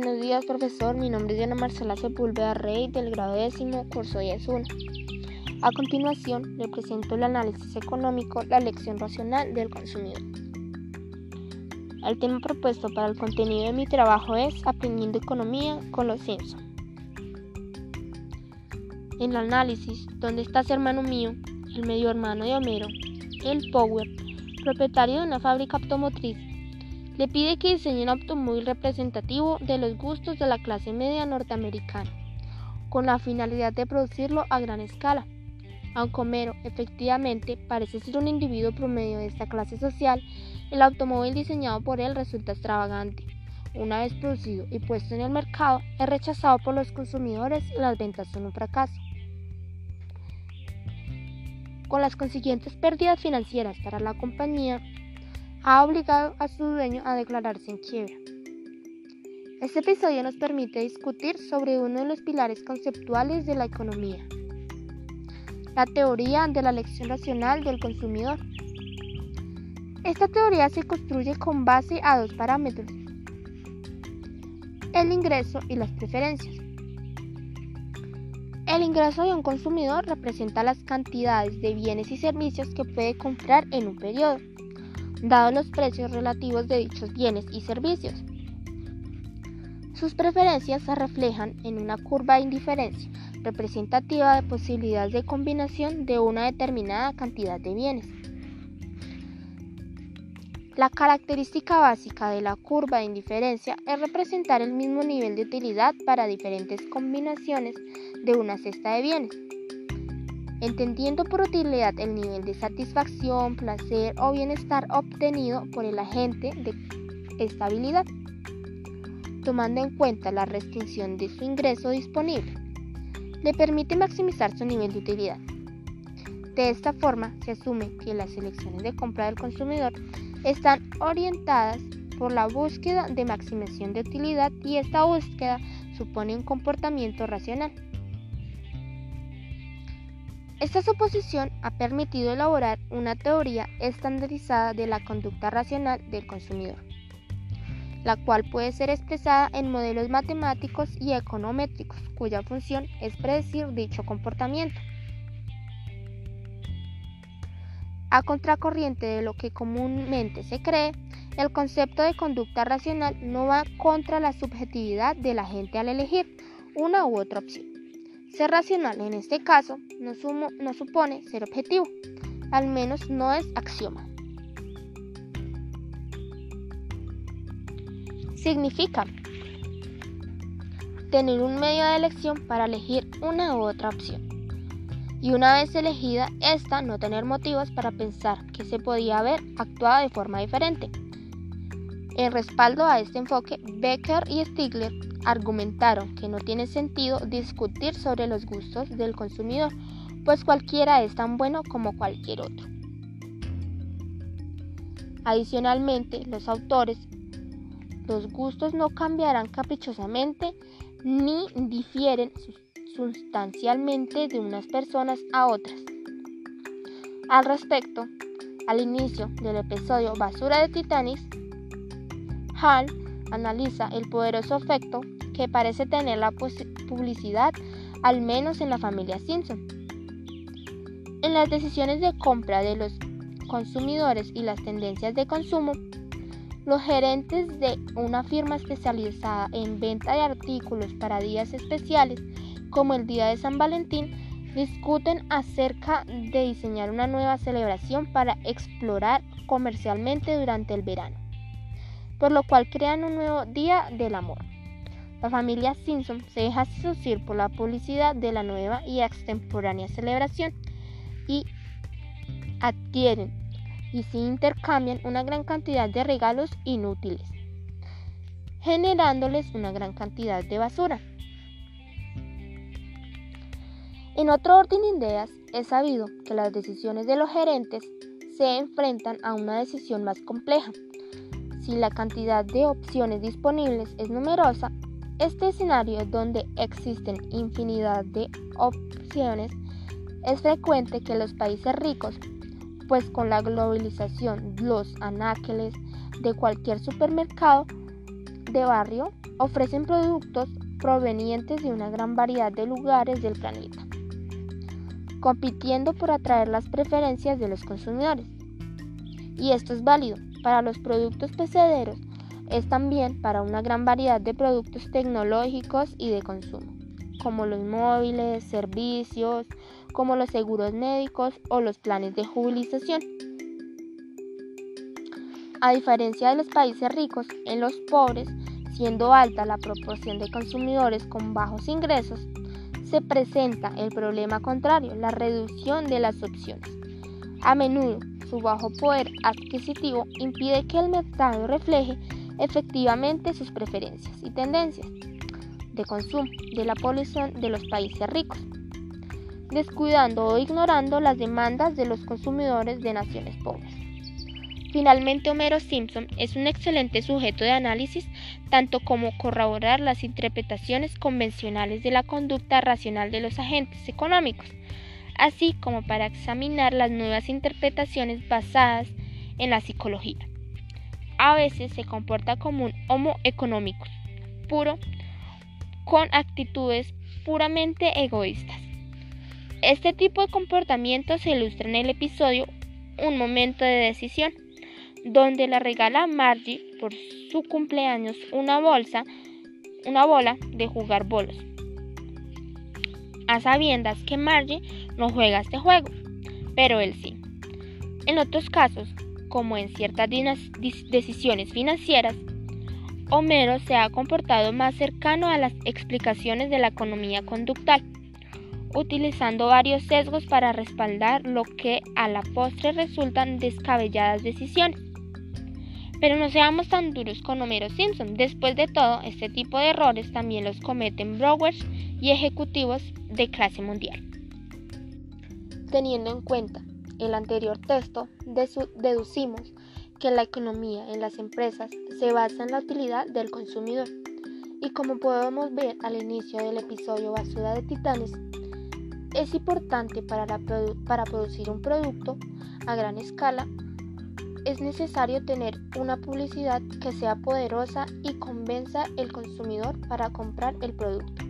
Buenos días, profesor. Mi nombre es Diana Marcela Sepúlveda Rey, del grado décimo, curso 10.1. A continuación, le presento el análisis económico, la lección racional del consumidor. El tema propuesto para el contenido de mi trabajo es Aprendiendo Economía con los Simpson. En el análisis, ¿dónde estás hermano mío? El medio hermano de Homero, el Power, propietario de una fábrica automotriz, le pide que diseñe un automóvil representativo de los gustos de la clase media norteamericana, con la finalidad de producirlo a gran escala. Aunque Homero efectivamente parece ser un individuo promedio de esta clase social, el automóvil diseñado por él resulta extravagante. Una vez producido y puesto en el mercado, es rechazado por los consumidores y las ventas son un fracaso. Con las consiguientes pérdidas financieras para la compañía, ha obligado a su dueño a declararse en quiebra. Este episodio nos permite discutir sobre uno de los pilares conceptuales de la economía, la teoría de la elección racional del consumidor. Esta teoría se construye con base a dos parámetros, el ingreso y las preferencias. El ingreso de un consumidor representa las cantidades de bienes y servicios que puede comprar en un periodo dados los precios relativos de dichos bienes y servicios. Sus preferencias se reflejan en una curva de indiferencia representativa de posibilidades de combinación de una determinada cantidad de bienes. La característica básica de la curva de indiferencia es representar el mismo nivel de utilidad para diferentes combinaciones de una cesta de bienes entendiendo por utilidad el nivel de satisfacción, placer o bienestar obtenido por el agente de estabilidad, tomando en cuenta la restricción de su ingreso disponible. Le permite maximizar su nivel de utilidad. De esta forma, se asume que las elecciones de compra del consumidor están orientadas por la búsqueda de maximización de utilidad y esta búsqueda supone un comportamiento racional. Esta suposición ha permitido elaborar una teoría estandarizada de la conducta racional del consumidor, la cual puede ser expresada en modelos matemáticos y econométricos, cuya función es predecir dicho comportamiento. A contracorriente de lo que comúnmente se cree, el concepto de conducta racional no va contra la subjetividad de la gente al elegir una u otra opción. Ser racional en este caso no, supone ser objetivo, al menos no es axioma. Significa tener un medio de elección para elegir una u otra opción. Y una vez elegida esta, no tener motivos para pensar que se podía haber actuado de forma diferente. En respaldo a este enfoque, Becker y Stigler argumentaron que no tiene sentido discutir sobre los gustos del consumidor, pues cualquiera es tan bueno como cualquier otro. Adicionalmente, los autores, los gustos no cambiarán caprichosamente ni difieren sustancialmente de unas personas a otras. Al respecto, al inicio del episodio Basura de Titanis, Hall analiza el poderoso efecto que parece tener la publicidad, al menos en la familia Simpson. En las decisiones de compra de los consumidores y las tendencias de consumo, los gerentes de una firma especializada en venta de artículos para días especiales, como el Día de San Valentín, discuten acerca de diseñar una nueva celebración para explorar comercialmente durante el verano por lo cual crean un nuevo Día del Amor. La familia Simpson se deja seducir por la publicidad de la nueva y extemporánea celebración y adquieren y se intercambian una gran cantidad de regalos inútiles, generándoles una gran cantidad de basura. En otro orden de ideas, es sabido que las decisiones de los gerentes se enfrentan a una decisión más compleja, si la cantidad de opciones disponibles es numerosa, este escenario donde existen infinidad de opciones es frecuente que los países ricos, pues con la globalización los anaqueles de cualquier supermercado de barrio ofrecen productos provenientes de una gran variedad de lugares del planeta, compitiendo por atraer las preferencias de los consumidores. Y esto es válido para los productos pecederos, es también para una gran variedad de productos tecnológicos y de consumo, como los móviles, servicios, como los seguros médicos o los planes de jubilización. A diferencia de los países ricos, en los pobres, siendo alta la proporción de consumidores con bajos ingresos, se presenta el problema contrario, la reducción de las opciones. A menudo, su bajo poder adquisitivo impide que el mercado refleje efectivamente sus preferencias y tendencias de consumo de la población de los países ricos, descuidando o ignorando las demandas de los consumidores de naciones pobres. Finalmente, Homero Simpson es un excelente sujeto de análisis, tanto como corroborar las interpretaciones convencionales de la conducta racional de los agentes económicos, así como para examinar las nuevas interpretaciones basadas en la psicología. A veces se comporta como un homo económicos puro, con actitudes puramente egoístas. Este tipo de comportamiento se ilustra en el episodio Un momento de decisión donde le regala a Margie por su cumpleaños una bolsa, una bola de jugar bolos. A sabiendas que Margie no juega este juego, pero él sí. En otros casos, como en ciertas decisiones financieras, Homero se ha comportado más cercano a las explicaciones de la economía conductual, utilizando varios sesgos para respaldar lo que a la postre resultan descabelladas decisiones. Pero no seamos tan duros con Homero Simpson. Después de todo, este tipo de errores también los cometen brokers y ejecutivos de clase mundial. Teniendo en cuenta el anterior texto, deducimos que la economía en las empresas se basa en la utilidad del consumidor. Y como podemos ver al inicio del episodio Basura de Titanes, es importante para, para producir un producto a gran escala es necesario tener una publicidad que sea poderosa y convenza al consumidor para comprar el producto.